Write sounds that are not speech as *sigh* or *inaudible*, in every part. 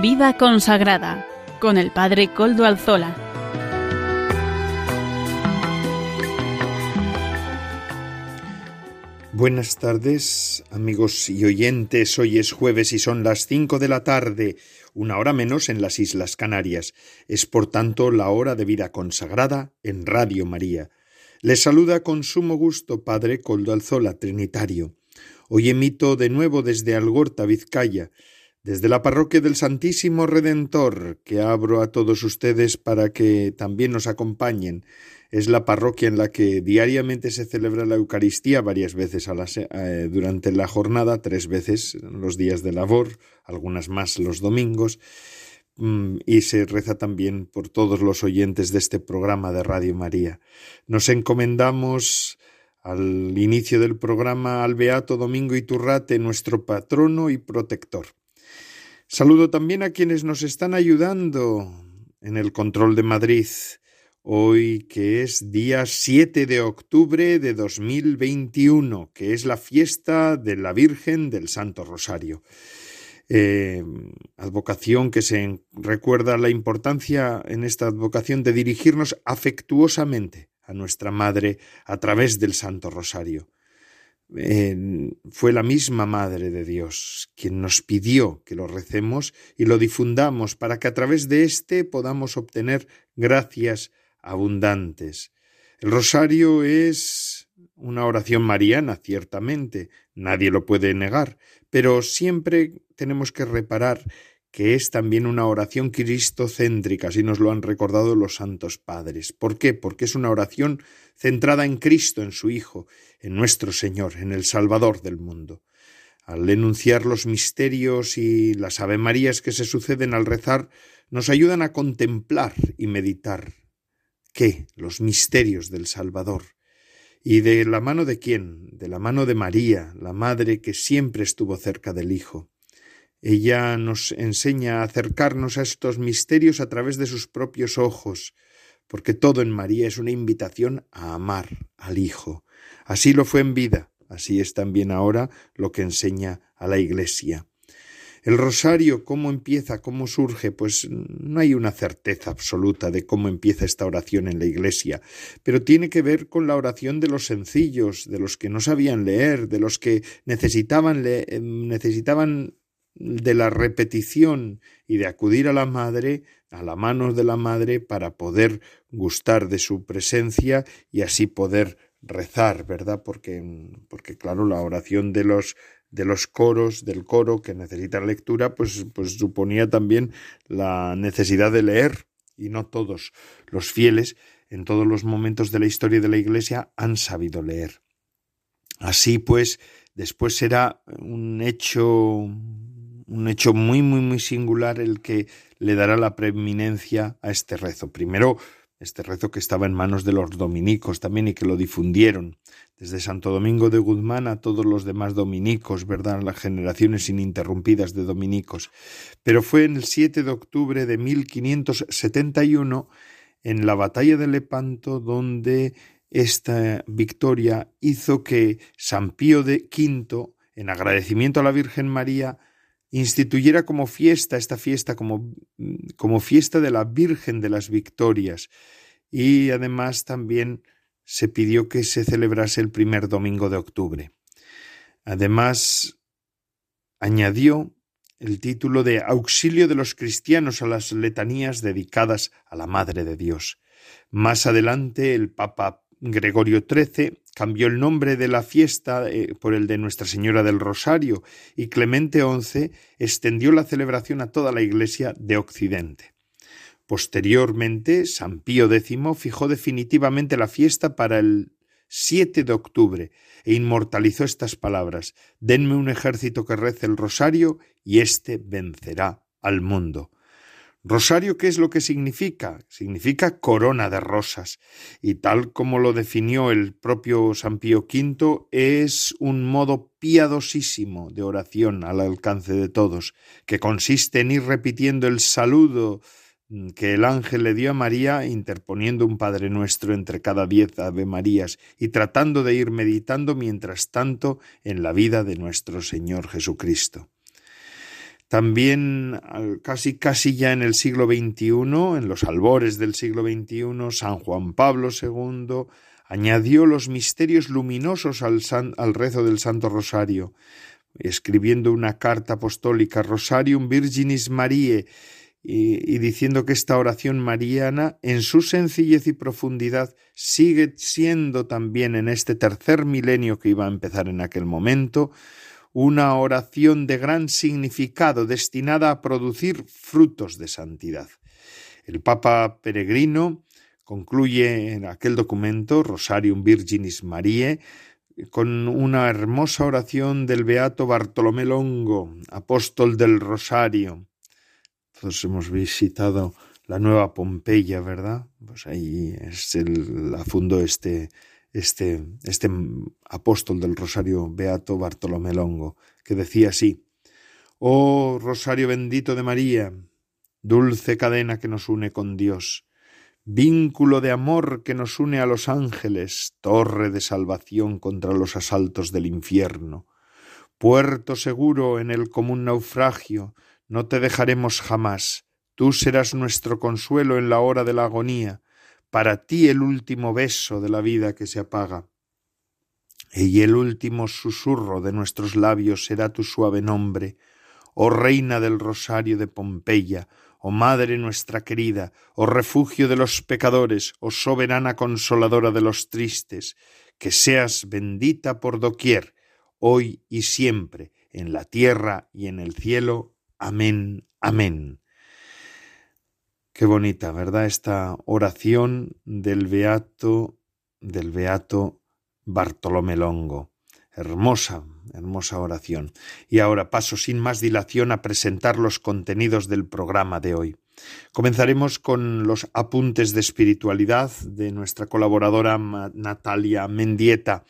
Vida consagrada con el Padre Coldo Alzola. Buenas tardes, amigos y oyentes. Hoy es jueves y son las cinco de la tarde, una hora menos en las Islas Canarias. Es por tanto la hora de vida consagrada en Radio María. Les saluda con sumo gusto Padre Coldo Alzola, Trinitario. Hoy emito de nuevo desde Algorta, Vizcaya, desde la parroquia del Santísimo Redentor, que abro a todos ustedes para que también nos acompañen. Es la parroquia en la que diariamente se celebra la Eucaristía varias veces a eh, durante la jornada, tres veces los días de labor, algunas más los domingos, mm, y se reza también por todos los oyentes de este programa de Radio María. Nos encomendamos al inicio del programa al Beato Domingo Iturrate, nuestro patrono y protector. Saludo también a quienes nos están ayudando en el control de Madrid, hoy que es día 7 de octubre de 2021, que es la fiesta de la Virgen del Santo Rosario. Eh, advocación que se recuerda la importancia en esta advocación de dirigirnos afectuosamente a nuestra Madre a través del Santo Rosario. Fue la misma Madre de Dios quien nos pidió que lo recemos y lo difundamos para que a través de éste podamos obtener gracias abundantes. El rosario es una oración mariana, ciertamente, nadie lo puede negar, pero siempre tenemos que reparar que es también una oración cristocéntrica, así nos lo han recordado los santos padres. ¿Por qué? Porque es una oración centrada en Cristo, en su Hijo, en nuestro Señor, en el Salvador del mundo. Al enunciar los misterios y las avemarías que se suceden al rezar, nos ayudan a contemplar y meditar. ¿Qué? Los misterios del Salvador. ¿Y de la mano de quién? De la mano de María, la Madre que siempre estuvo cerca del Hijo. Ella nos enseña a acercarnos a estos misterios a través de sus propios ojos, porque todo en María es una invitación a amar al Hijo. Así lo fue en vida, así es también ahora lo que enseña a la Iglesia. El rosario, ¿cómo empieza? ¿Cómo surge? Pues no hay una certeza absoluta de cómo empieza esta oración en la Iglesia, pero tiene que ver con la oración de los sencillos, de los que no sabían leer, de los que necesitaban, necesitaban de la repetición y de acudir a la madre, a la mano de la madre, para poder gustar de su presencia y así poder rezar, ¿verdad? Porque, porque claro, la oración de los de los coros, del coro que necesita lectura, pues, pues suponía también la necesidad de leer, y no todos los fieles en todos los momentos de la historia de la Iglesia han sabido leer. Así pues, después será un hecho un hecho muy, muy, muy singular el que le dará la preeminencia a este rezo. Primero, este rezo que estaba en manos de los dominicos también y que lo difundieron desde Santo Domingo de Guzmán a todos los demás dominicos, ¿verdad? Las generaciones ininterrumpidas de dominicos. Pero fue en el 7 de octubre de 1571 en la batalla de Lepanto donde esta victoria hizo que San Pío de V, en agradecimiento a la Virgen María, instituyera como fiesta esta fiesta, como, como fiesta de la Virgen de las Victorias. Y además también se pidió que se celebrase el primer domingo de octubre. Además, añadió el título de Auxilio de los cristianos a las letanías dedicadas a la Madre de Dios. Más adelante, el Papa Gregorio XIII cambió el nombre de la fiesta eh, por el de Nuestra Señora del Rosario y Clemente XI extendió la celebración a toda la Iglesia de Occidente. Posteriormente, San Pío X fijó definitivamente la fiesta para el 7 de octubre e inmortalizó estas palabras Denme un ejército que rece el rosario y éste vencerá al mundo. Rosario, ¿qué es lo que significa? Significa corona de rosas, y tal como lo definió el propio San Pío V, es un modo piadosísimo de oración al alcance de todos, que consiste en ir repitiendo el saludo que el ángel le dio a María, interponiendo un Padre Nuestro entre cada diez Ave Marías, y tratando de ir meditando mientras tanto en la vida de nuestro Señor Jesucristo. También casi casi ya en el siglo XXI, en los albores del siglo XXI, San Juan Pablo II añadió los misterios luminosos al, rezo del Santo Rosario, escribiendo una carta apostólica Rosarium Virginis Mariae y, diciendo que esta oración mariana, en su sencillez y profundidad, sigue siendo también en este tercer milenio que iba a empezar en aquel momento, una oración de gran significado destinada a producir frutos de santidad. El Papa Peregrino concluye en aquel documento, Rosarium Virginis Mariae, con una hermosa oración del beato Bartolomé Longo, apóstol del Rosario. Todos hemos visitado la nueva Pompeya, ¿verdad? Pues ahí es el, la fundó este, este, este apóstol del Rosario beato Bartolomé Longo, que decía así: Oh Rosario bendito de María, dulce cadena que nos une con Dios vínculo de amor que nos une a los ángeles, torre de salvación contra los asaltos del infierno, puerto seguro en el común naufragio, no te dejaremos jamás, tú serás nuestro consuelo en la hora de la agonía, para ti el último beso de la vida que se apaga. Y el último susurro de nuestros labios será tu suave nombre, oh reina del rosario de Pompeya, oh Madre nuestra querida, oh refugio de los pecadores, oh soberana consoladora de los tristes, que seas bendita por doquier, hoy y siempre, en la tierra y en el cielo. Amén, amén. Qué bonita, ¿verdad? Esta oración del beato del beato Bartolomé Longo. Hermosa, hermosa oración. Y ahora paso sin más dilación a presentar los contenidos del programa de hoy. Comenzaremos con los apuntes de espiritualidad de nuestra colaboradora Natalia Mendieta.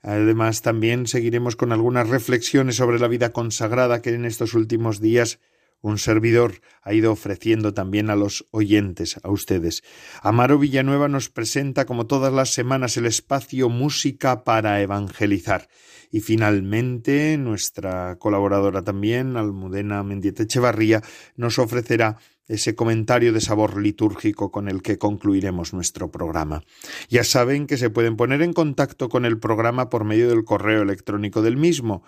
Además, también seguiremos con algunas reflexiones sobre la vida consagrada que en estos últimos días un servidor ha ido ofreciendo también a los oyentes, a ustedes. Amaro Villanueva nos presenta, como todas las semanas, el espacio Música para Evangelizar. Y finalmente, nuestra colaboradora también, Almudena Mendieta Echevarría, nos ofrecerá ese comentario de sabor litúrgico con el que concluiremos nuestro programa. Ya saben que se pueden poner en contacto con el programa por medio del correo electrónico del mismo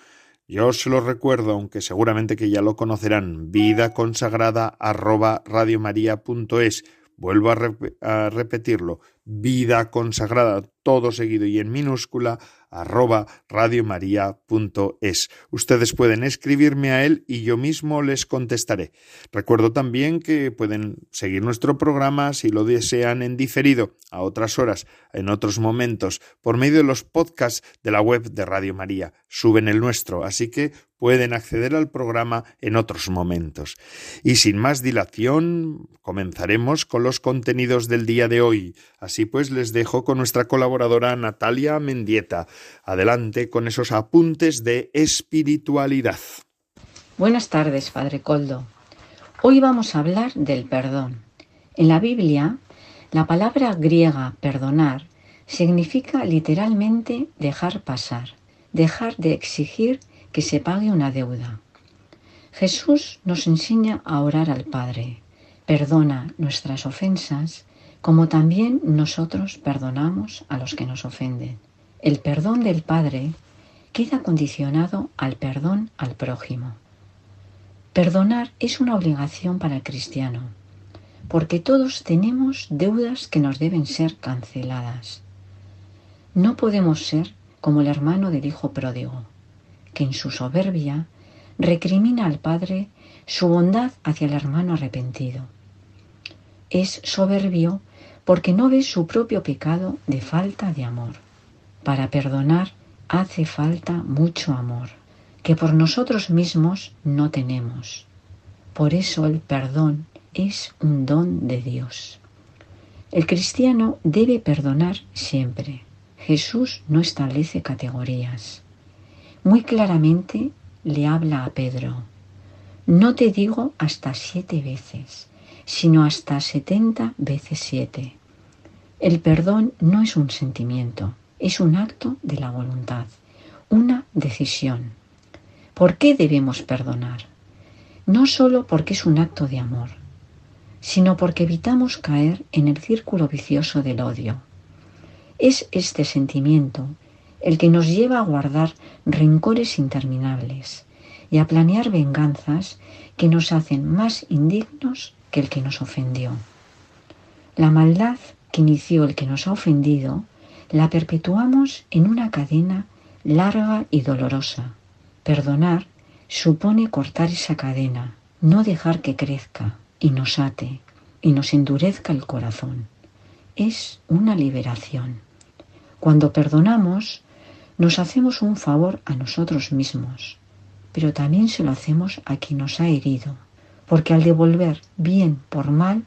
yo se lo recuerdo, aunque seguramente que ya lo conocerán, vida consagrada arroba radiomaria.es. Vuelvo a, a repetirlo, vida consagrada, todo seguido y en minúscula, arroba radiomaria.es. Ustedes pueden escribirme a él y yo mismo les contestaré. Recuerdo también que pueden seguir nuestro programa si lo desean en diferido, a otras horas, en otros momentos, por medio de los podcasts de la web de Radio María. Suben el nuestro, así que pueden acceder al programa en otros momentos. Y sin más dilación, comenzaremos con los contenidos del día de hoy. Así pues, les dejo con nuestra colaboradora Natalia Mendieta. Adelante con esos apuntes de espiritualidad. Buenas tardes, Padre Coldo. Hoy vamos a hablar del perdón. En la Biblia, la palabra griega perdonar significa literalmente dejar pasar, dejar de exigir que se pague una deuda. Jesús nos enseña a orar al Padre, perdona nuestras ofensas, como también nosotros perdonamos a los que nos ofenden. El perdón del Padre queda condicionado al perdón al prójimo. Perdonar es una obligación para el cristiano, porque todos tenemos deudas que nos deben ser canceladas. No podemos ser como el hermano del hijo pródigo, que en su soberbia recrimina al Padre su bondad hacia el hermano arrepentido. Es soberbio porque no ve su propio pecado de falta de amor. Para perdonar hace falta mucho amor, que por nosotros mismos no tenemos. Por eso el perdón es un don de Dios. El cristiano debe perdonar siempre. Jesús no establece categorías muy claramente le habla a Pedro. No te digo hasta siete veces, sino hasta setenta veces siete. El perdón no es un sentimiento, es un acto de la voluntad, una decisión. ¿Por qué debemos perdonar? no solo porque es un acto de amor, sino porque evitamos caer en el círculo vicioso del odio. Es este sentimiento el que nos lleva a guardar rencores interminables y a planear venganzas que nos hacen más indignos que el que nos ofendió. La maldad que inició el que nos ha ofendido la perpetuamos en una cadena larga y dolorosa. Perdonar supone cortar esa cadena, no dejar que crezca y nos ate y nos endurezca el corazón. Es una liberación. Cuando perdonamos, nos hacemos un favor a nosotros mismos, pero también se lo hacemos a quien nos ha herido, porque al devolver bien por mal,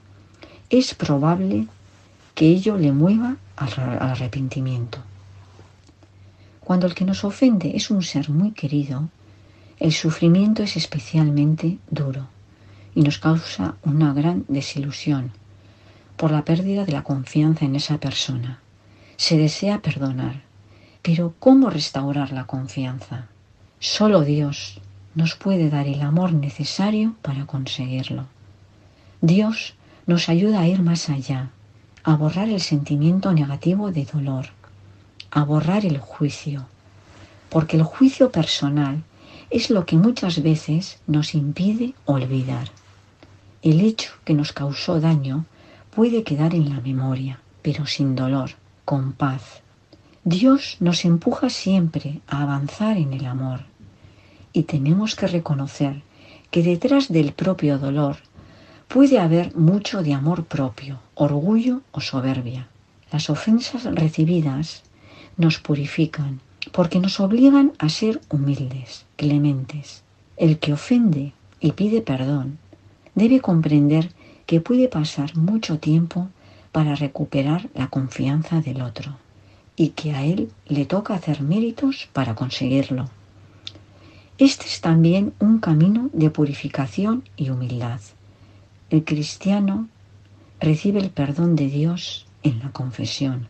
es probable que ello le mueva al, arrepentimiento. Cuando el que nos ofende es un ser muy querido, el sufrimiento es especialmente duro y nos causa una gran desilusión por la pérdida de la confianza en esa persona. Se desea perdonar, pero ¿cómo restaurar la confianza? Solo Dios nos puede dar el amor necesario para conseguirlo. Dios nos ayuda a ir más allá, a borrar el sentimiento negativo de dolor, a borrar el juicio, porque el juicio personal es lo que muchas veces nos impide olvidar. El hecho que nos causó daño puede quedar en la memoria, pero sin dolor, con paz. Dios nos empuja siempre a avanzar en el amor y tenemos que reconocer que detrás del propio dolor puede haber mucho de amor propio, orgullo o soberbia. Las ofensas recibidas nos purifican porque nos obligan a ser humildes, clementes. El que ofende y pide perdón debe comprender que puede pasar mucho tiempo para recuperar la confianza del otro y que a él le toca hacer méritos para conseguirlo. Este es también un camino de purificación y humildad. El cristiano recibe el perdón de Dios en la confesión.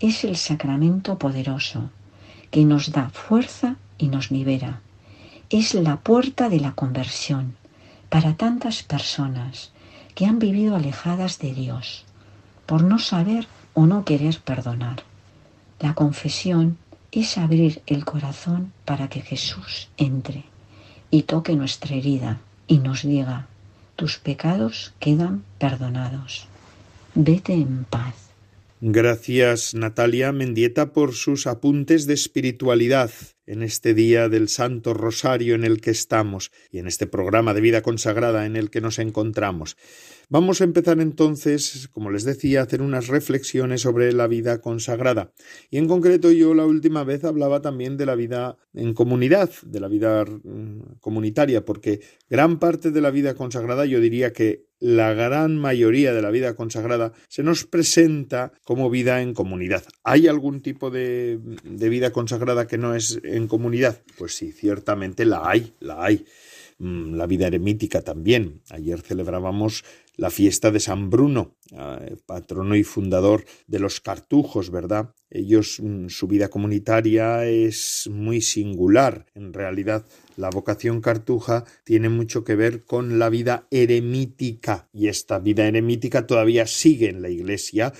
Es el sacramento poderoso que nos da fuerza y nos libera. Es la puerta de la conversión para tantas personas que han vivido alejadas de Dios por no saber o no querer perdonar. La confesión es abrir el corazón para que Jesús entre y toque nuestra herida y nos diga, tus pecados quedan perdonados. Vete en paz. Gracias Natalia Mendieta por sus apuntes de espiritualidad en este día del Santo Rosario en el que estamos y en este programa de vida consagrada en el que nos encontramos. Vamos a empezar entonces, como les decía, a hacer unas reflexiones sobre la vida consagrada. Y en concreto yo la última vez hablaba también de la vida en comunidad, de la vida mm, comunitaria, porque gran parte de la vida consagrada yo diría que la gran mayoría de la vida consagrada se nos presenta como vida en comunidad. ¿Hay algún tipo de, vida consagrada que no es en comunidad? Pues sí, ciertamente la hay, la hay mm, la vida eremítica también. Ayer celebrábamos la fiesta de San Bruno, eh, patrono y fundador de los cartujos, ¿verdad? Ellos, mm, su vida comunitaria es muy singular. En realidad, la vocación cartuja tiene mucho que ver con la vida eremítica y esta vida eremítica todavía sigue en la iglesia,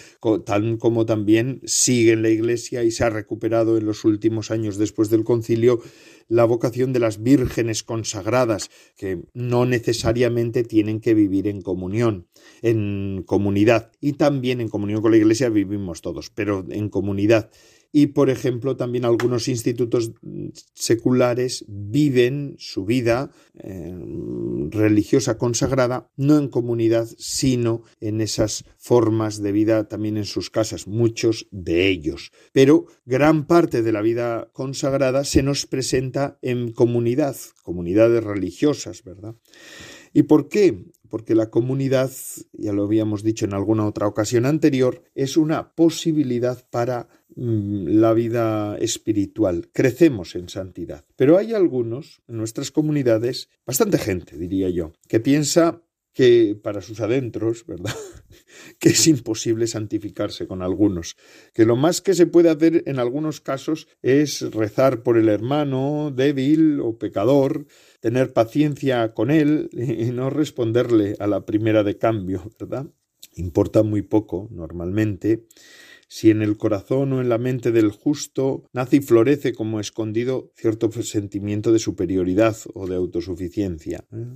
tal como también sigue en la iglesia y se ha recuperado en los últimos años después del concilio la vocación de las vírgenes consagradas, que no necesariamente tienen que vivir en comunión, en comunidad, y también en comunión con la Iglesia vivimos todos, pero en comunidad y, por ejemplo, también algunos institutos seculares viven su vida eh, religiosa consagrada no en comunidad, sino en esas formas de vida también en sus casas, muchos de ellos. Pero gran parte de la vida consagrada se nos presenta en comunidad, comunidades religiosas, ¿verdad? ¿Y por qué? porque la comunidad, ya lo habíamos dicho en alguna otra ocasión anterior, es una posibilidad para la vida espiritual. Crecemos en santidad. Pero hay algunos en nuestras comunidades, bastante gente, diría yo, que piensa que para sus adentros, ¿verdad? *laughs* que es imposible santificarse con algunos, que lo más que se puede hacer en algunos casos es rezar por el hermano débil o pecador, tener paciencia con él *laughs* y no responderle a la primera de cambio, ¿verdad? Importa muy poco normalmente si en el corazón o en la mente del justo nace y florece como escondido cierto sentimiento de superioridad o de autosuficiencia. ¿eh?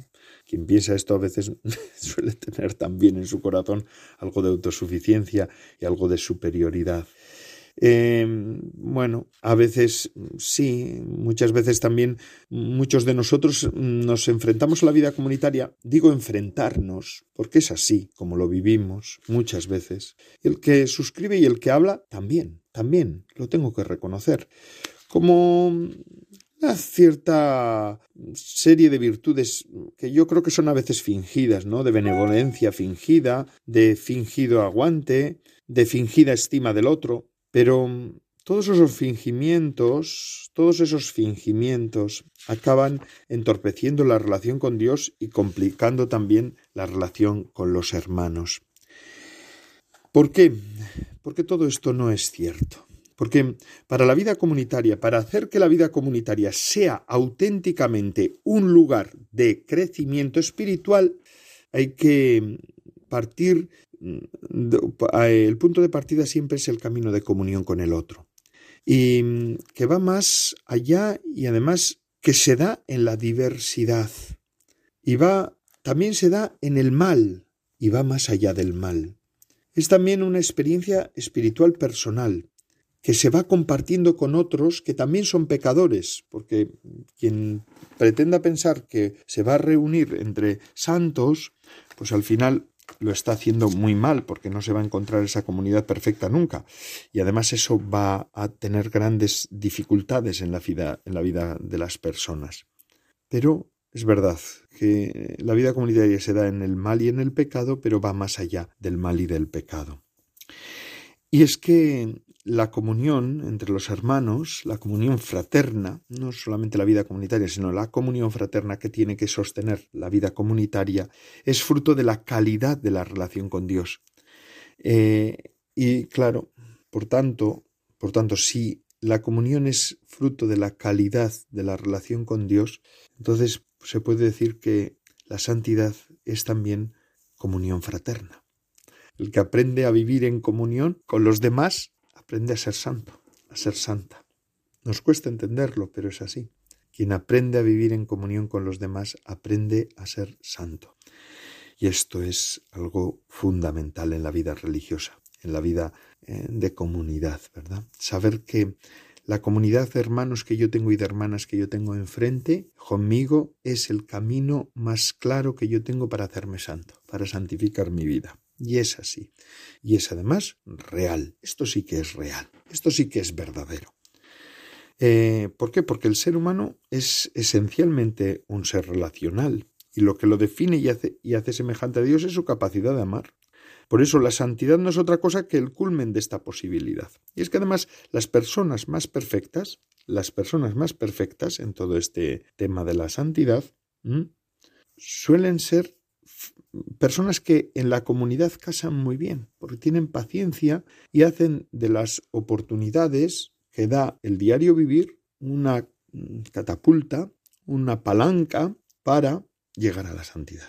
Quien piensa esto a veces *laughs* suele tener también en su corazón algo de autosuficiencia y algo de superioridad. Em, bueno, a veces sí, muchas veces también muchos de nosotros nos enfrentamos a la vida comunitaria. Digo enfrentarnos, porque es así como lo vivimos muchas veces. El que suscribe y el que habla también, también, lo tengo que reconocer. Como una cierta serie de virtudes que yo creo que son a veces fingidas, ¿no? De benevolencia fingida, de fingido aguante, de fingida estima del otro. Pero mm, todos esos fingimientos, todos esos fingimientos acaban entorpeciendo la relación con Dios y complicando también la relación con los hermanos. ¿Por qué? Porque todo esto no es cierto. Porque para la vida comunitaria, para hacer que la vida comunitaria sea auténticamente un lugar de crecimiento espiritual, hay que partir Mm, el punto de partida siempre es el camino de comunión con el otro. Y mm, que va más allá y además que se da en la diversidad. Y va, también se da en el mal y va más allá del mal. Es también una experiencia espiritual personal que se va compartiendo con otros que también son pecadores, porque quien pretenda pensar que se va a reunir entre santos, pues al final lo está haciendo muy mal porque no se va a encontrar esa comunidad perfecta nunca. Y además eso va a tener grandes dificultades en la vida, en la vida de las personas. Pero es verdad que la vida comunitaria se da en el mal y en el pecado, pero va más allá del mal y del pecado. Y es que la comunión entre los hermanos, la comunión fraterna, no solamente la vida comunitaria, sino la comunión fraterna que tiene que sostener la vida comunitaria, es fruto de la calidad de la relación con Dios. Eh, y claro, por tanto, por tanto, si la comunión es fruto de la calidad de la relación con Dios, entonces se puede decir que la santidad es también comunión fraterna. El que aprende a vivir en comunión con los demás aprende a ser santo, a ser santa. Nos cuesta entenderlo, pero es así. Quien aprende a vivir en comunión con los demás aprende a ser santo. Y esto es algo fundamental en la vida religiosa, en la vida eh, de comunidad, ¿verdad? Saber que la comunidad de hermanos que yo tengo y de hermanas que yo tengo enfrente, conmigo, es el camino más claro que yo tengo para hacerme santo, para santificar mi vida. Y es así. Y es además real. Esto sí que es real. Esto sí que es verdadero. Eh, ¿Por qué? Porque el ser humano es esencialmente un ser relacional. Y lo que lo define y hace, y hace semejante a Dios es su capacidad de amar. Por eso la santidad no es otra cosa que el culmen de esta posibilidad. Y es que además las personas más perfectas, las personas más perfectas en todo este tema de la santidad, suelen ser personas que en la comunidad casan muy bien, porque tienen paciencia y hacen de las oportunidades que da el diario vivir una catapulta, una palanca para llegar a la santidad.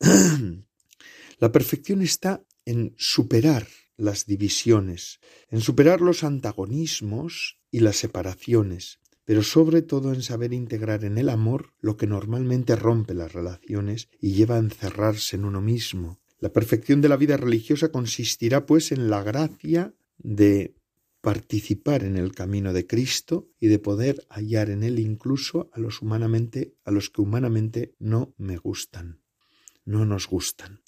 *clears throat* la perfección está en superar las divisiones, en superar los antagonismos y las separaciones, pero sobre todo en saber integrar en el amor lo que normalmente rompe las relaciones y lleva a encerrarse en uno mismo. La perfección de la vida religiosa consistirá, pues, en la gracia de participar en el camino de Cristo y de poder hallar en él incluso a los humanamente a los que humanamente no me gustan, no nos gustan.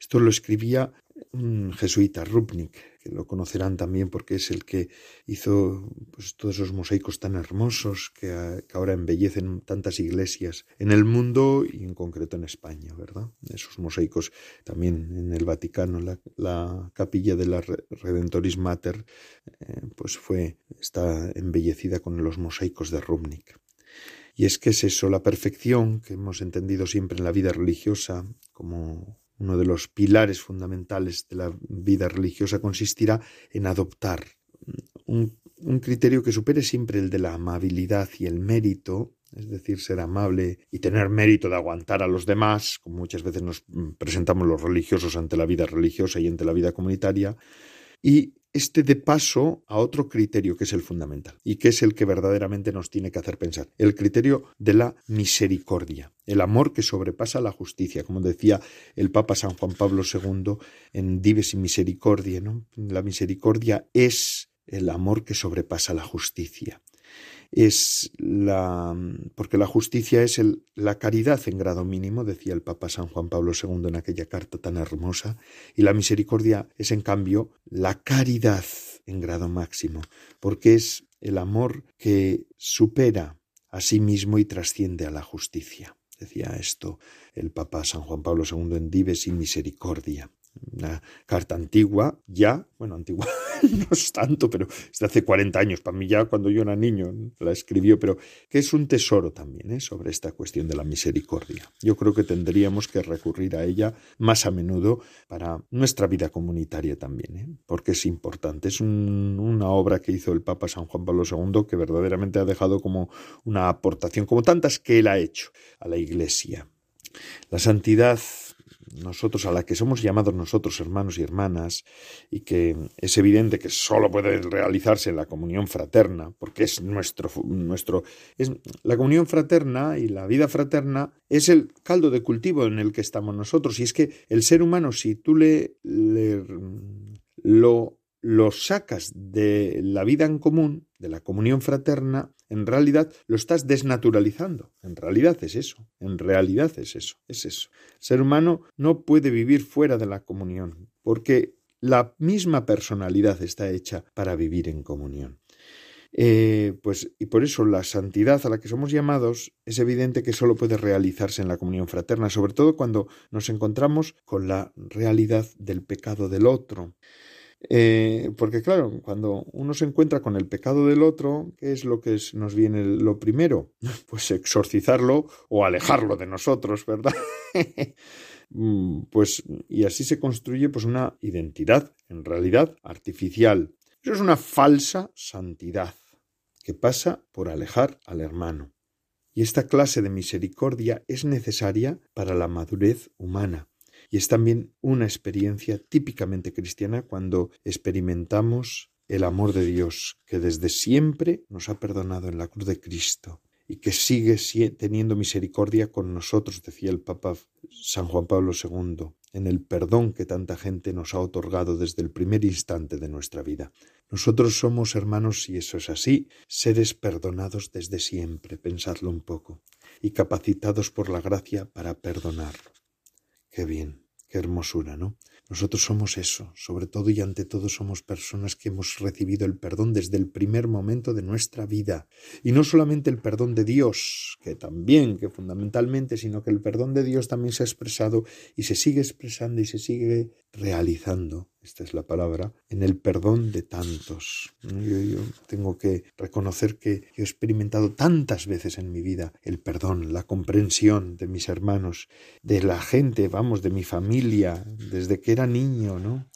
Esto lo escribía un jesuita, Rupnik, que lo conocerán también porque es el que hizo pues, todos esos mosaicos tan hermosos que, ahora embellecen tantas iglesias en el mundo y en concreto en España, ¿verdad? Esos mosaicos también en el Vaticano, la, capilla de la Redentoris Mater, eh, pues fue, está embellecida con los mosaicos de Rupnik. Y es que es eso, la perfección que hemos entendido siempre en la vida religiosa, como uno de los pilares fundamentales de la vida religiosa consistirá en adoptar un, un criterio que supere siempre el de la amabilidad y el mérito, es decir, ser amable y tener mérito de aguantar a los demás, como muchas veces nos presentamos los religiosos ante la vida religiosa y ante la vida comunitaria, y este de paso a otro criterio que es el fundamental y que es el que verdaderamente nos tiene que hacer pensar, el criterio de la misericordia, el amor que sobrepasa la justicia, como decía el Papa San Juan Pablo II en Dives y Misericordia, ¿no? La misericordia es el amor que sobrepasa la justicia es la porque la justicia es el, la caridad en grado mínimo, decía el Papa San Juan Pablo II en aquella carta tan hermosa, y la misericordia es en cambio la caridad en grado máximo, porque es el amor que supera a sí mismo y trasciende a la justicia. Decía esto el Papa San Juan Pablo II en Dives y Misericordia una carta antigua, ya, bueno, antigua *laughs* no es tanto, pero es de hace 40 años, para mí ya cuando yo era niño la escribió, pero que es un tesoro también ¿eh? sobre esta cuestión de la misericordia. Yo creo que tendríamos que recurrir a ella más a menudo para nuestra vida comunitaria también, ¿eh? porque es importante. Es una obra que hizo el Papa San Juan Pablo II que verdaderamente ha dejado como una aportación, como tantas que él ha hecho a la Iglesia. La santidad nosotros, a la que somos llamados nosotros hermanos y hermanas, y que es evidente que solo puede realizarse en la comunión fraterna, porque es nuestro, nuestro, es la comunión fraterna y la vida fraterna es el caldo de cultivo en el que estamos nosotros. Y es que el ser humano, si tú le, le lo lo sacas de la vida en común, de la comunión fraterna, en realidad lo estás desnaturalizando. En realidad es eso, en realidad es eso, es eso. El ser humano no puede vivir fuera de la comunión, porque la misma personalidad está hecha para vivir en comunión. Eh, pues, y por eso la santidad a la que somos llamados es evidente que solo puede realizarse en la comunión fraterna, sobre todo cuando nos encontramos con la realidad del pecado del otro. Eh, porque claro, cuando uno se encuentra con el pecado del otro, ¿qué es lo que nos viene lo primero? *laughs* Pues exorcizarlo o alejarlo de nosotros, ¿verdad? *laughs* Mm, pues y así se construye pues una identidad, en realidad artificial. Eso es una falsa santidad que pasa por alejar al hermano. Y esta clase de misericordia es necesaria para la madurez humana y es también una experiencia típicamente cristiana cuando experimentamos el amor de Dios, que desde siempre nos ha perdonado en la cruz de Cristo y que sigue teniendo misericordia con nosotros, decía el Papa San Juan Pablo II, en el perdón que tanta gente nos ha otorgado desde el primer instante de nuestra vida. Nosotros somos hermanos, y eso es así, seres perdonados desde siempre, pensadlo un poco, y capacitados por la gracia para perdonar. Qué bien. Qué hermosura, ¿no? Nosotros somos eso, sobre todo y ante todo somos personas que hemos recibido el perdón desde el primer momento de nuestra vida. Y no solamente el perdón de Dios, que también, que fundamentalmente, sino que el perdón de Dios también se ha expresado y se sigue expresando y se sigue realizando esta es la palabra, en el perdón de tantos. Yo, tengo que reconocer que he experimentado tantas veces en mi vida el perdón, la comprensión de mis hermanos, de la gente, vamos, de mi familia, desde que era niño, ¿no?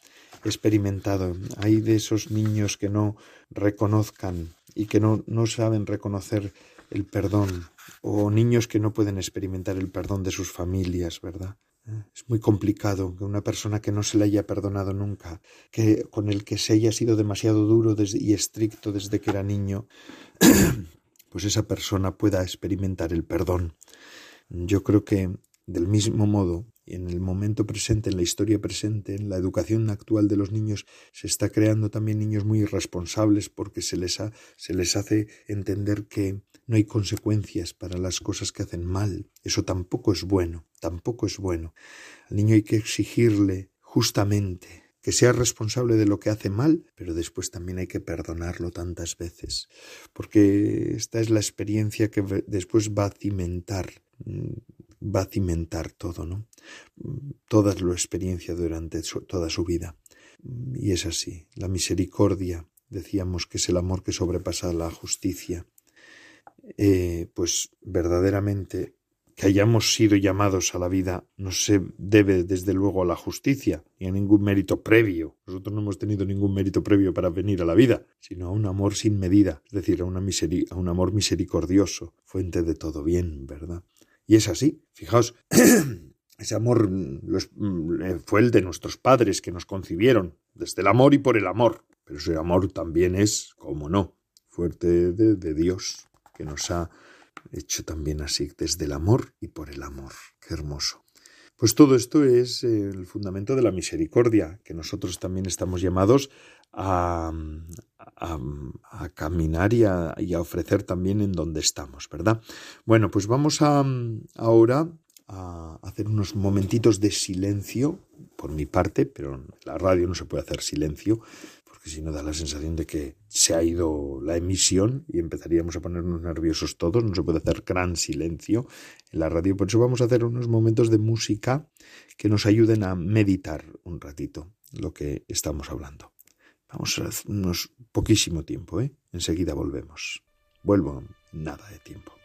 He experimentado. Hay de esos niños que no reconozcan y que no, no saben reconocer el perdón, o niños que no pueden experimentar el perdón de sus familias, ¿verdad? Es muy complicado que una persona que no se le haya perdonado nunca, que con el que se haya sido demasiado duro y estricto desde que era niño, *clears throat* pues esa persona pueda experimentar el perdón. Yo creo que del mismo modo, en el momento presente, en la historia presente, en la educación actual de los niños, se está creando también niños muy irresponsables porque se les, se les hace entender que no hay consecuencias para las cosas que hacen mal. Eso tampoco es bueno, tampoco es bueno. Al niño hay que exigirle justamente que sea responsable de lo que hace mal, pero después también hay que perdonarlo tantas veces, porque esta es la experiencia que después va a cimentar, mm, va a cimentar todo, ¿no? Toda la experiencia durante toda su vida. Y es así, la misericordia, decíamos que es el amor que sobrepasa la justicia, eh, pues verdaderamente que hayamos sido llamados a la vida no se debe desde luego a la justicia ni a ningún mérito previo. Nosotros no hemos tenido ningún mérito previo para venir a la vida, sino a un amor sin medida, es decir, a, una a un amor misericordioso, fuente de todo bien, ¿verdad? Y es así. Fijaos, *clears throat* ese amor eh, fue el de nuestros padres que nos concibieron, desde el amor y por el amor. Pero ese amor también es, como no, fuerte de, de Dios, que nos ha hecho también así, desde el amor y por el amor. Qué hermoso. Pues todo esto es el fundamento de la misericordia, que nosotros también estamos llamados a, a, caminar y a, y a, ofrecer también en donde estamos, ¿verdad? Bueno, pues vamos a, ahora a hacer unos momentitos de silencio, por mi parte, pero en la radio no se puede hacer silencio, si no da la sensación de que se ha ido la emisión y empezaríamos a ponernos nerviosos todos, no se puede hacer gran silencio en la radio, por eso vamos a hacer unos momentos de música que nos ayuden a meditar un ratito lo que estamos hablando. Vamos a unos poquísimo tiempo, ¿eh? Enseguida volvemos. Vuelvo nada de tiempo.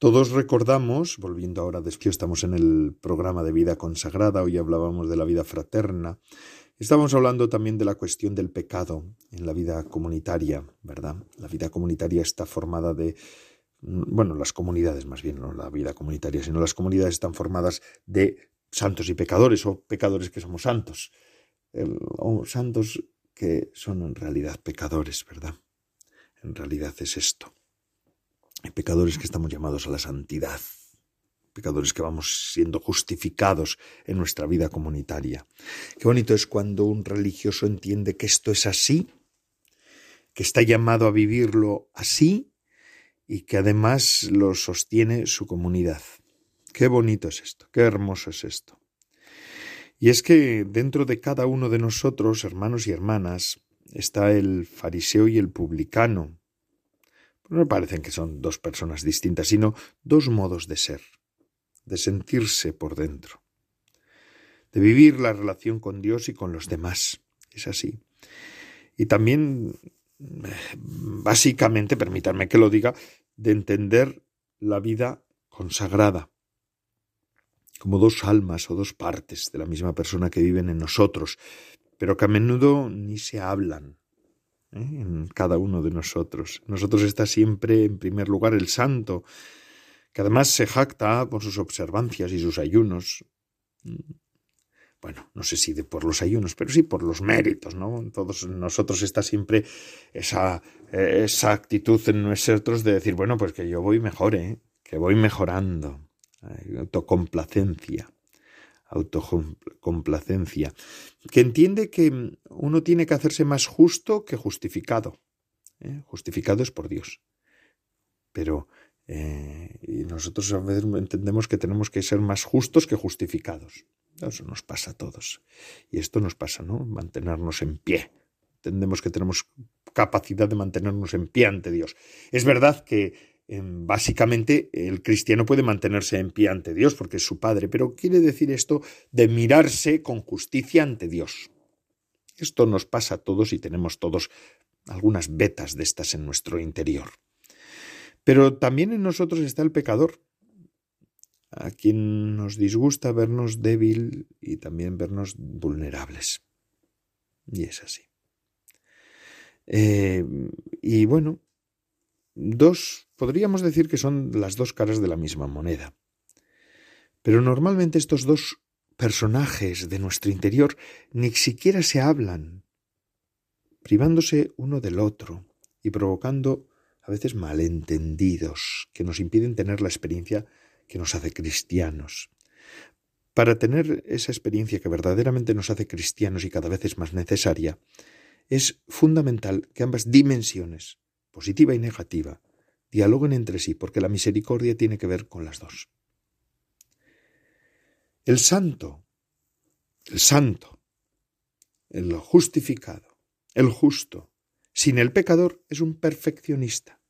Todos recordamos, volviendo ahora después, estamos en el programa de vida consagrada, hoy hablábamos de la vida fraterna, estábamos hablando también de la cuestión del pecado en la vida comunitaria, ¿verdad? La vida comunitaria está formada de, bueno, las comunidades más bien, no la vida comunitaria, sino las comunidades están formadas de santos y pecadores, o pecadores que somos santos, o santos que son en realidad pecadores, ¿verdad? En realidad es esto. Pecadores que estamos llamados a la santidad, pecadores que vamos siendo justificados en nuestra vida comunitaria. Qué bonito es cuando un religioso entiende que esto es así, que está llamado a vivirlo así y que además lo sostiene su comunidad. Qué bonito es esto, qué hermoso es esto. Y es que dentro de cada uno de nosotros, hermanos y hermanas, está el fariseo y el publicano, no me parecen que son dos personas distintas, sino dos modos de ser, de sentirse por dentro, de vivir la relación con Dios y con los demás. Es así. Y también, básicamente, permítanme que lo diga, de entender la vida consagrada como dos almas o dos partes de la misma persona que viven en nosotros, pero que a menudo ni se hablan. En cada uno de nosotros. Nosotros está siempre en primer lugar el santo, que además se jacta por sus observancias y sus ayunos. Bueno, no sé si de por los ayunos, pero sí por los méritos, ¿no? Todos nosotros está siempre esa, esa actitud en nosotros de decir, bueno, pues que yo voy mejor, ¿eh? que voy mejorando. Autocomplacencia autocomplacencia, que entiende que uno tiene que hacerse más justo que justificado. ¿eh? Justificado es por Dios. Pero eh, y nosotros a veces entendemos que tenemos que ser más justos que justificados. Eso nos pasa a todos. Y esto nos pasa, ¿no? Mantenernos en pie. Entendemos que tenemos capacidad de mantenernos en pie ante Dios. Es verdad que básicamente el cristiano puede mantenerse en pie ante Dios porque es su padre, pero quiere decir esto de mirarse con justicia ante Dios. Esto nos pasa a todos y tenemos todos algunas vetas de estas en nuestro interior. Pero también en nosotros está el pecador, a quien nos disgusta vernos débil y también vernos vulnerables. Y es así. Eh, y bueno, dos, podríamos decir que son las dos caras de la misma moneda. Pero normalmente estos dos personajes de nuestro interior ni siquiera se hablan, privándose uno del otro y provocando a veces malentendidos que nos impiden tener la experiencia que nos hace cristianos. Para tener esa experiencia que verdaderamente nos hace cristianos y cada vez es más necesaria, es fundamental que ambas dimensiones positiva y negativa, dialoguen entre sí, porque la misericordia tiene que ver con las dos. El santo, el santo, el justificado, el justo, sin el pecador, es un perfeccionista,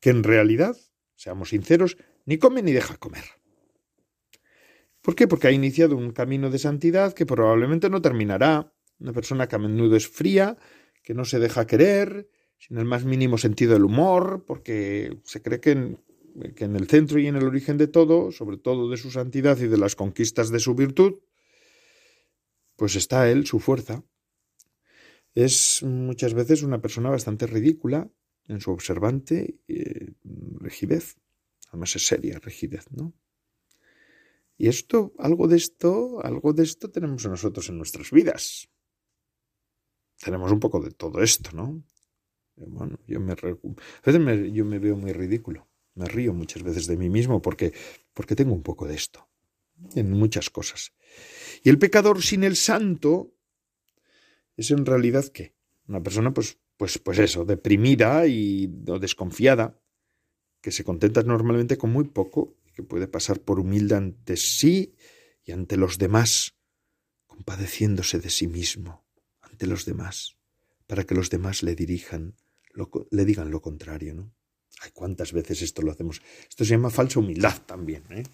que en realidad, seamos sinceros, ni come ni deja comer. ¿Por qué? Porque ha iniciado un camino de santidad que probablemente no terminará. Una persona que a menudo es fría, que no se deja querer, sin el más mínimo sentido del humor, porque se cree que en, el centro y en el origen de todo, sobre todo de su santidad y de las conquistas de su virtud, pues está él, su fuerza. Es muchas veces una persona bastante ridícula en su observante eh, rigidez. Además es seria rigidez, ¿no? Y esto, algo de esto, algo de esto tenemos nosotros en nuestras vidas. Tenemos un poco de todo esto, ¿no? Bueno, yo me, a veces me, yo me veo muy ridículo. Me río muchas veces de mí mismo porque, porque tengo un poco de esto en muchas cosas. Y el pecador sin el santo es en realidad qué? Una persona pues pues pues eso, deprimida y o desconfiada, que se contenta normalmente con muy poco y que puede pasar por humilde ante sí y ante los demás, compadeciéndose de sí mismo ante los demás, para que los demás le dirijan, le digan lo contrario, ¿no? Ay, cuántas veces esto lo hacemos. Esto se llama falsa humildad también. ¿eh?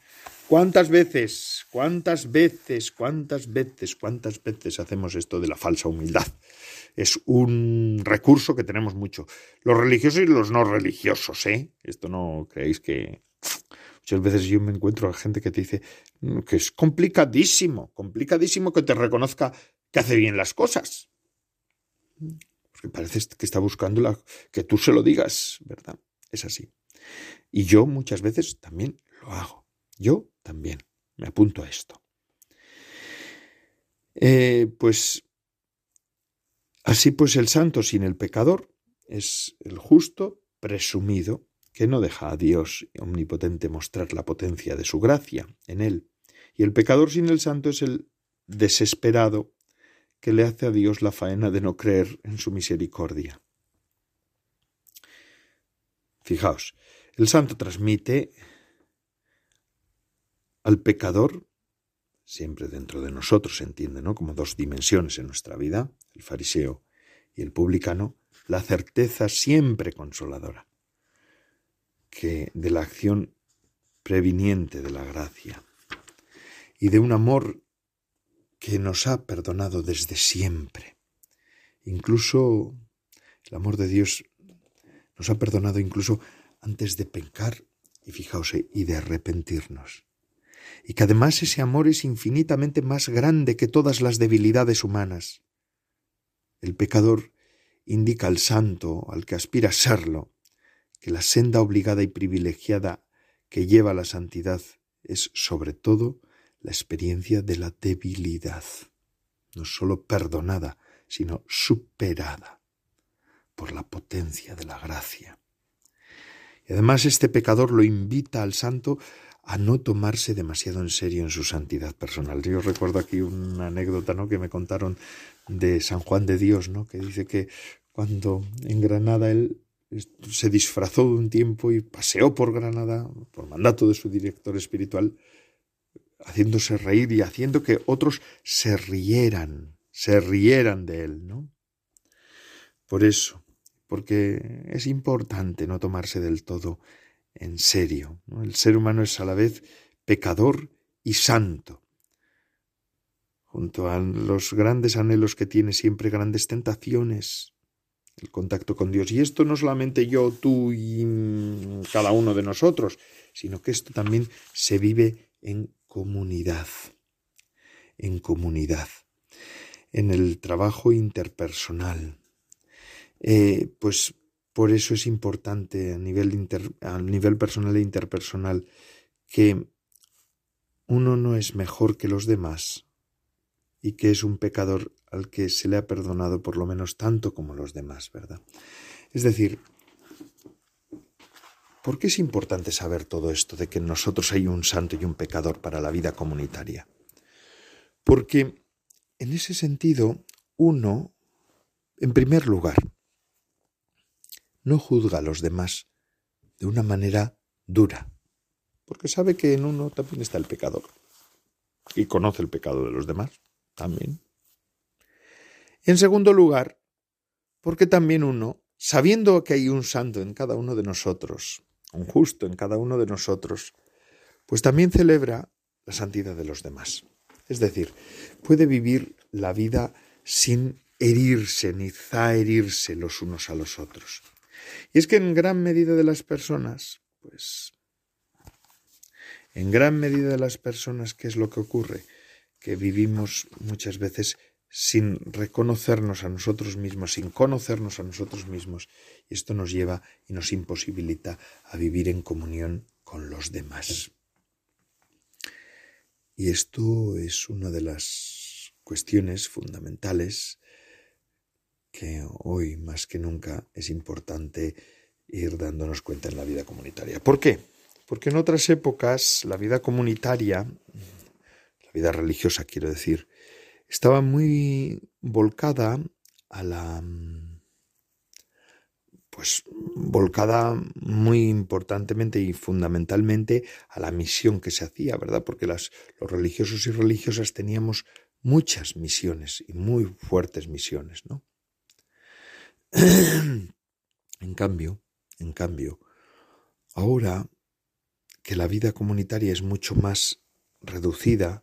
¿Cuántas veces, cuántas veces, cuántas veces, cuántas veces hacemos esto de la falsa humildad? Es un recurso que tenemos mucho. Los religiosos y los no religiosos, ¿eh? Esto no creéis que... Muchas veces yo me encuentro a gente que te dice mm, que es complicadísimo, complicadísimo que te reconozca que hace bien las cosas. Porque parece que está buscando la, que tú se lo digas, ¿verdad? Es así. Y yo muchas veces también lo hago. Yo también me apunto a esto. Eh, pues así pues el santo sin el pecador es el justo presumido que no deja a Dios omnipotente mostrar la potencia de su gracia en él. Y el pecador sin el santo es el desesperado que le hace a Dios la faena de no creer en su misericordia. Fijaos, el santo transmite al pecador, siempre dentro de nosotros se entiende, ¿no? Como dos dimensiones en nuestra vida, el fariseo y el publicano, la certeza siempre consoladora que de la acción previniente de la gracia y de un amor que nos ha perdonado desde siempre. Incluso el amor de Dios nos ha perdonado incluso antes de pecar y fijaos, eh, y de arrepentirnos. Y que además ese amor es infinitamente más grande que todas las debilidades humanas. El pecador indica al santo, al que aspira a serlo, que la senda obligada y privilegiada que lleva a la santidad es sobre todo la experiencia de la debilidad, no sólo perdonada, sino superada por la potencia de la gracia. Y además este pecador lo invita al santo a no tomarse demasiado en serio en su santidad personal. Yo recuerdo aquí una anécdota ¿no? que me contaron de San Juan de Dios, ¿no? que dice que cuando en Granada él se disfrazó de un tiempo y paseó por Granada, por mandato de su director espiritual, haciéndose reír y haciendo que otros se rieran, se rieran de él, ¿no? Por eso, porque es importante no tomarse del todo en serio. El ser humano es a la vez pecador y santo. Junto a los grandes anhelos que tiene siempre grandes tentaciones, el contacto con Dios. Y esto no solamente yo, tú y cada uno de nosotros, sino que esto también se vive en comunidad, en comunidad, en el trabajo interpersonal, eh, pues por eso es importante a nivel, a nivel personal e interpersonal que uno no es mejor que los demás y que es un pecador al que se le ha perdonado por lo menos tanto como los demás, ¿verdad? Es decir, ¿por qué es importante saber todo esto de que en nosotros hay un santo y un pecador para la vida comunitaria? Porque en ese sentido, uno, en primer lugar, no juzga a los demás de una manera dura, porque sabe que en uno también está el pecador y conoce el pecado de los demás también. En segundo lugar, porque también uno, sabiendo que hay un santo en cada uno de nosotros, un justo en cada uno de nosotros, pues también celebra la santidad de los demás. Es decir, puede vivir la vida sin herirse ni zaherirse los unos a los otros. Y es que en gran medida de las personas, pues, en gran medida de las personas, ¿qué es lo que ocurre? Que vivimos muchas veces sin reconocernos a nosotros mismos, sin conocernos a nosotros mismos, y esto nos lleva y nos imposibilita a vivir en comunión con los demás. Y esto es una de las cuestiones fundamentales que hoy más que nunca es importante ir dándonos cuenta en la vida comunitaria. ¿Por qué? Porque en otras épocas la vida comunitaria, la vida religiosa quiero decir, estaba muy volcada a la pues volcada muy importantemente y fundamentalmente a la misión que se hacía, ¿verdad? Porque las, los religiosos y religiosas teníamos muchas misiones y muy fuertes misiones, ¿no? *clears throat* en cambio, en cambio, ahora que la vida comunitaria es mucho más reducida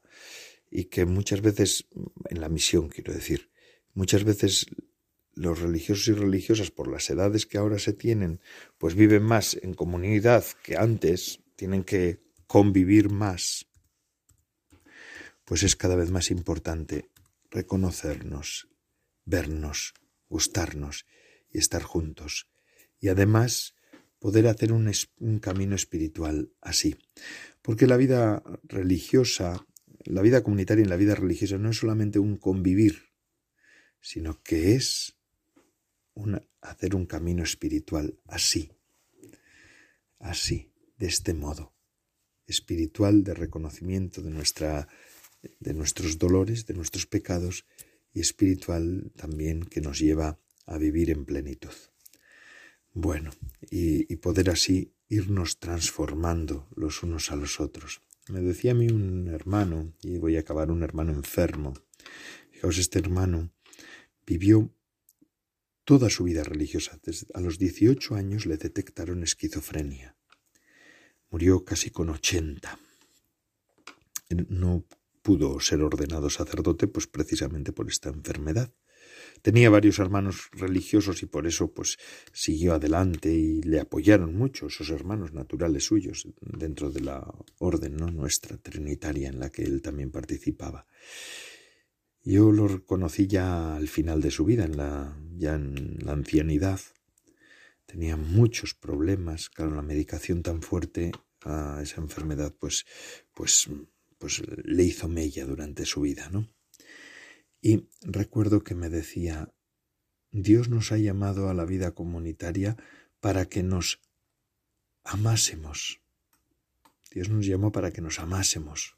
y que muchas veces, en la misión quiero decir, muchas veces los religiosos y religiosas, por las edades que ahora se tienen, pues viven más en comunidad que antes, tienen que convivir más, pues es cada vez más importante reconocernos, vernos, gustarnos y estar juntos. Y además poder hacer un, un camino espiritual así. Porque la vida religiosa, la vida comunitaria y la vida religiosa no es solamente un convivir, sino que es hacer un camino espiritual así, así, de este modo, espiritual de reconocimiento de, nuestra, de nuestros dolores, de nuestros pecados y espiritual también que nos lleva a vivir en plenitud. Bueno, y, poder así irnos transformando los unos a los otros. Me decía a mí un hermano, y voy a acabar un hermano enfermo. Fijaos, este hermano vivió toda su vida religiosa. Desde a los 18 años le detectaron esquizofrenia. Murió casi con 80. No pudo ser ordenado sacerdote, pues precisamente por esta enfermedad. Tenía varios hermanos religiosos y por eso pues siguió adelante y le apoyaron mucho esos hermanos naturales suyos dentro de la orden ¿no? nuestra trinitaria en la que él también participaba. Yo lo conocí ya al final de su vida, en la, ya en la ancianidad. Tenía muchos problemas, claro, la medicación tan fuerte a esa enfermedad pues, pues, pues le hizo mella durante su vida, ¿no? Y recuerdo que me decía, Dios nos ha llamado a la vida comunitaria para que nos amásemos. Dios nos llamó para que nos amásemos,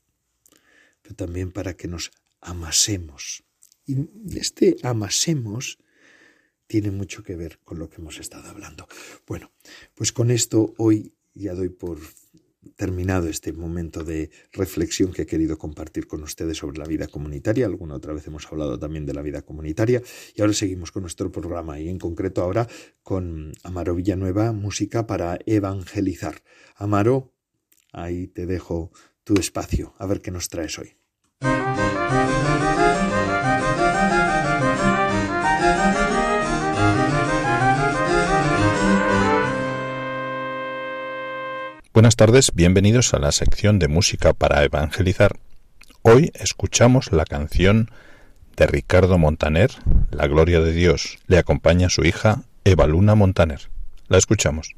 pero también para que nos amasemos. Y este amasemos tiene mucho que ver con lo que hemos estado hablando. Bueno, pues con esto hoy ya doy por terminado este momento de reflexión que he querido compartir con ustedes sobre la vida comunitaria. Alguna otra vez hemos hablado también de la vida comunitaria y ahora seguimos con nuestro programa y en concreto ahora con Amaro Villanueva, música para evangelizar. Amaro, ahí te dejo tu espacio, a ver qué nos traes hoy. Buenas tardes, bienvenidos a la sección de música para evangelizar. Hoy escuchamos la canción de Ricardo Montaner, La Gloria de Dios. Le acompaña su hija Eva Luna Montaner. La escuchamos.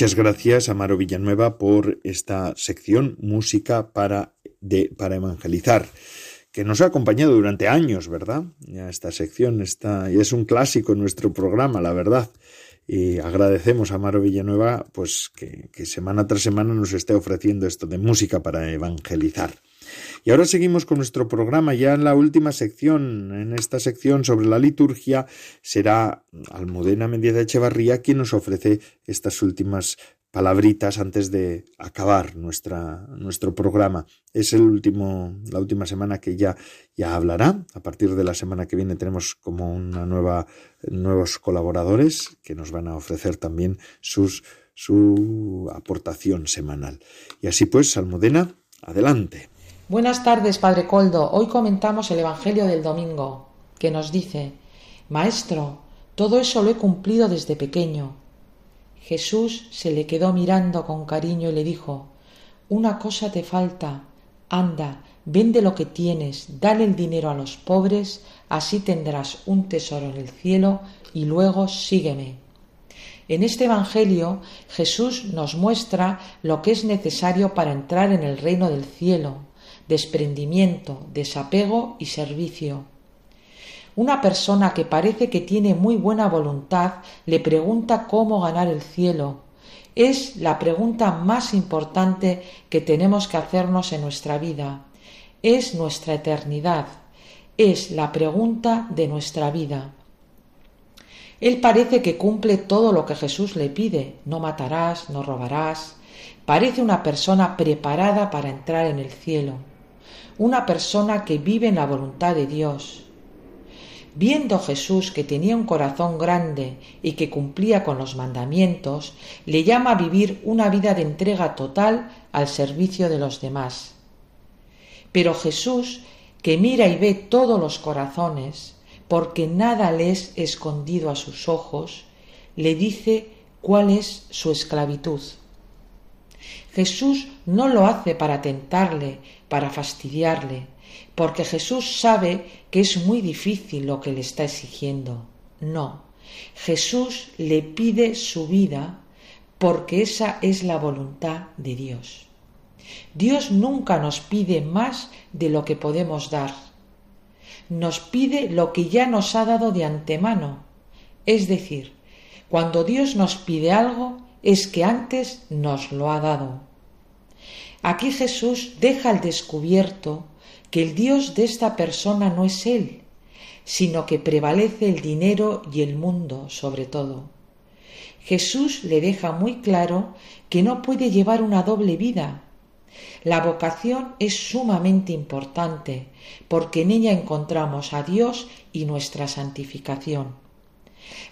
Muchas gracias, Amaro Villanueva, por esta sección Música para, para Evangelizar, que nos ha acompañado durante años, ¿verdad? Esta sección está, es un clásico en nuestro programa, la verdad. Y agradecemos a Amaro Villanueva, pues que, que semana tras semana nos esté ofreciendo esto de música para evangelizar. Y ahora seguimos con nuestro programa, ya en la última sección. En esta sección sobre la liturgia será Almudena Mendieta Echevarría quien nos ofrece estas últimas palabritas antes de acabar nuestra, nuestro programa. Es el último, la última semana que ya, ya hablará. A partir de la semana que viene tenemos como una nueva, nuevos colaboradores que nos van a ofrecer también sus, su aportación semanal. Y así pues, Almudena, adelante. Buenas tardes, Padre Coldo. Hoy comentamos el Evangelio del domingo, que nos dice, Maestro, todo eso lo he cumplido desde pequeño. Jesús se le quedó mirando con cariño y le dijo, Una cosa te falta. Anda, vende lo que tienes, dale el dinero a los pobres, así tendrás un tesoro en el cielo y luego sígueme. En este Evangelio Jesús nos muestra lo que es necesario para entrar en el reino del cielo, desprendimiento, desapego y servicio. Una persona que parece que tiene muy buena voluntad le pregunta cómo ganar el cielo. Es la pregunta más importante que tenemos que hacernos en nuestra vida. Es nuestra eternidad. Es la pregunta de nuestra vida. Él parece que cumple todo lo que Jesús le pide. No matarás, no robarás. Parece una persona preparada para entrar en el cielo. Una persona que vive en la voluntad de Dios. Viendo Jesús que tenía un corazón grande y que cumplía con los mandamientos, le llama a vivir una vida de entrega total al servicio de los demás. Pero Jesús, que mira y ve todos los corazones, porque nada le es escondido a sus ojos, le dice cuál es su esclavitud. Jesús no lo hace para tentarle, para fastidiarle, porque Jesús sabe que es muy difícil lo que le está exigiendo. No, Jesús le pide su vida porque esa es la voluntad de Dios. Dios nunca nos pide más de lo que podemos dar nos pide lo que ya nos ha dado de antemano. Es decir, cuando Dios nos pide algo es que antes nos lo ha dado. Aquí Jesús deja al descubierto que el Dios de esta persona no es Él, sino que prevalece el dinero y el mundo sobre todo. Jesús le deja muy claro que no puede llevar una doble vida, la vocación es sumamente importante porque en ella encontramos a Dios y nuestra santificación.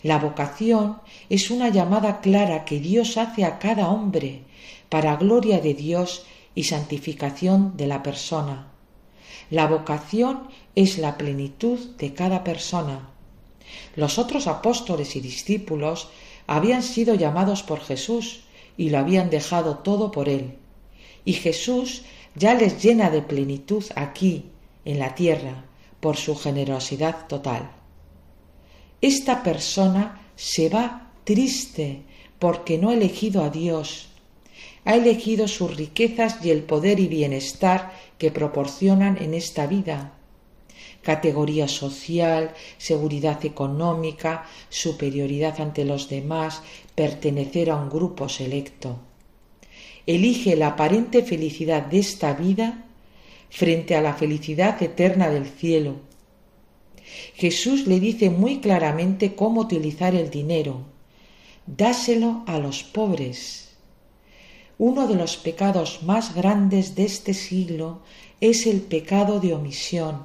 La vocación es una llamada clara que Dios hace a cada hombre para gloria de Dios y santificación de la persona. La vocación es la plenitud de cada persona. Los otros apóstoles y discípulos habían sido llamados por Jesús y lo habían dejado todo por él y Jesús ya les llena de plenitud aquí, en la tierra, por su generosidad total. Esta persona se va triste porque no ha elegido a Dios, ha elegido sus riquezas y el poder y bienestar que proporcionan en esta vida, categoría social, seguridad económica, superioridad ante los demás, pertenecer a un grupo selecto. Elige la aparente felicidad de esta vida frente a la felicidad eterna del cielo. Jesús le dice muy claramente cómo utilizar el dinero. Dáselo a los pobres. Uno de los pecados más grandes de este siglo es el pecado de omisión.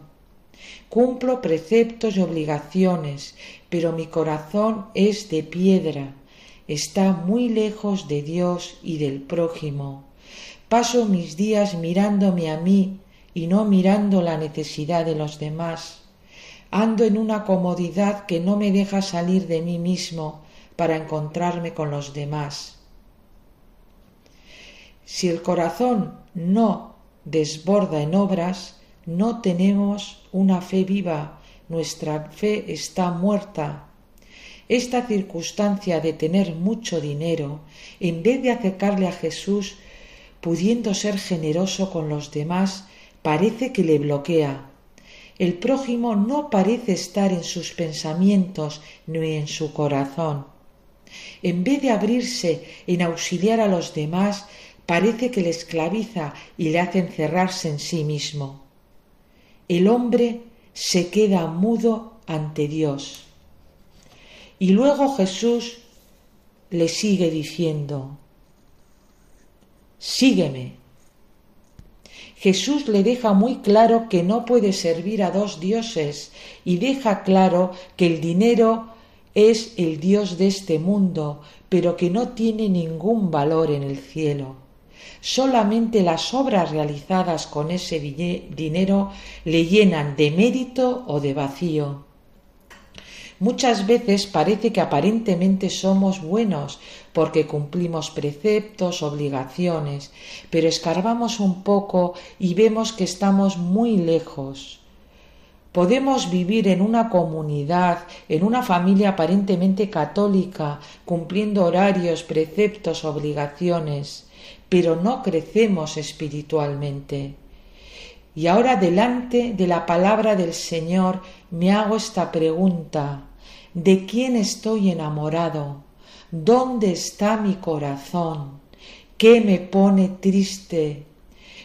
Cumplo preceptos y obligaciones, pero mi corazón es de piedra está muy lejos de Dios y del prójimo. Paso mis días mirándome a mí y no mirando la necesidad de los demás. Ando en una comodidad que no me deja salir de mí mismo para encontrarme con los demás. Si el corazón no desborda en obras, no tenemos una fe viva, nuestra fe está muerta esta circunstancia de tener mucho dinero, en vez de acercarle a Jesús, pudiendo ser generoso con los demás, parece que le bloquea. El prójimo no parece estar en sus pensamientos ni en su corazón. En vez de abrirse en auxiliar a los demás, parece que le esclaviza y le hace encerrarse en sí mismo. El hombre se queda mudo ante Dios. Y luego Jesús le sigue diciendo, sígueme. Jesús le deja muy claro que no puede servir a dos dioses y deja claro que el dinero es el Dios de este mundo, pero que no tiene ningún valor en el cielo. Solamente las obras realizadas con ese dinero le llenan de mérito o de vacío. Muchas veces parece que aparentemente somos buenos porque cumplimos preceptos, obligaciones, pero escarbamos un poco y vemos que estamos muy lejos. Podemos vivir en una comunidad, en una familia aparentemente católica, cumpliendo horarios, preceptos, obligaciones, pero no crecemos espiritualmente. Y ahora delante de la palabra del Señor me hago esta pregunta ¿De quién estoy enamorado? ¿Dónde está mi corazón? ¿Qué me pone triste?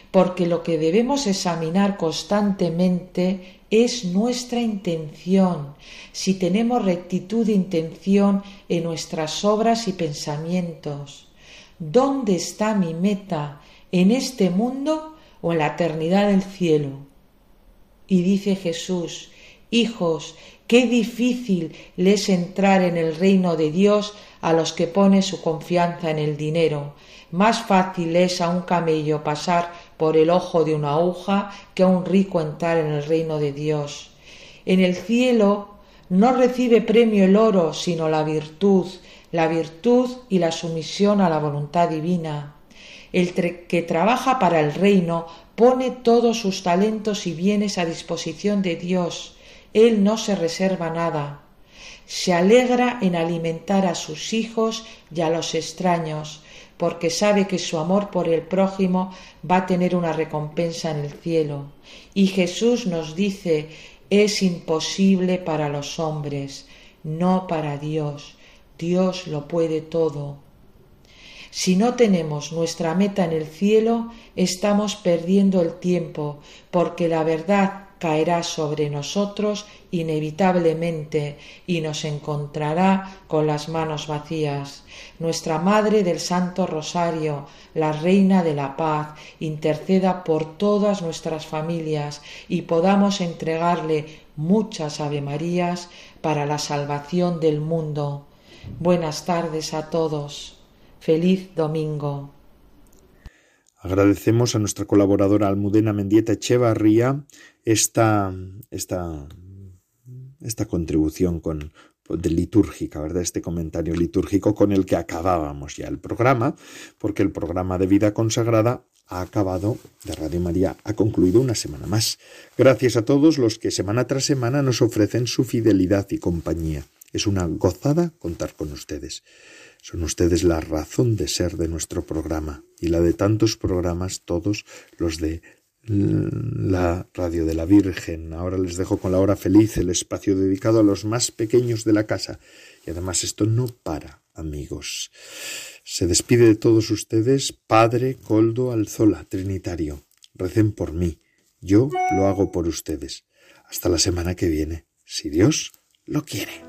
Porque lo que debemos examinar constantemente es nuestra intención, si tenemos rectitud de intención en nuestras obras y pensamientos. ¿Dónde está mi meta? ¿En este mundo o en la eternidad del cielo? Y dice Jesús, Hijos, qué difícil le es entrar en el reino de Dios a los que ponen su confianza en el dinero. Más fácil es a un camello pasar por el ojo de una aguja que a un rico entrar en el reino de Dios. En el cielo no recibe premio el oro, sino la virtud, la virtud y la sumisión a la voluntad divina. El que trabaja para el reino pone todos sus talentos y bienes a disposición de Dios. Él no se reserva nada. Se alegra en alimentar a sus hijos y a los extraños, porque sabe que su amor por el prójimo va a tener una recompensa en el cielo. Y Jesús nos dice es imposible para los hombres, no para Dios. Dios lo puede todo. Si no tenemos nuestra meta en el cielo, estamos perdiendo el tiempo, porque la verdad caerá sobre nosotros inevitablemente y nos encontrará con las manos vacías. Nuestra Madre del Santo Rosario, la Reina de la Paz, interceda por todas nuestras familias y podamos entregarle muchas Ave Marías para la salvación del mundo. Buenas tardes a todos. Feliz domingo. Agradecemos a nuestra colaboradora Almudena Mendieta Echevarría esta, esta, esta contribución con, de litúrgica, ¿verdad? Este comentario litúrgico con el que acabábamos ya el programa, porque el programa de vida consagrada ha acabado de Radio María, ha concluido una semana más. Gracias a todos los que semana tras semana nos ofrecen su fidelidad y compañía. Es una gozada contar con ustedes. Son ustedes la razón de ser de nuestro programa y la de tantos programas, todos los de la radio de la Virgen. Ahora les dejo con la hora feliz, el espacio dedicado a los más pequeños de la casa. Y además esto no para, amigos. Se despide de todos ustedes Padre Coldo Alzola, Trinitario. Recen por mí. Yo lo hago por ustedes. Hasta la semana que viene, si Dios lo quiere.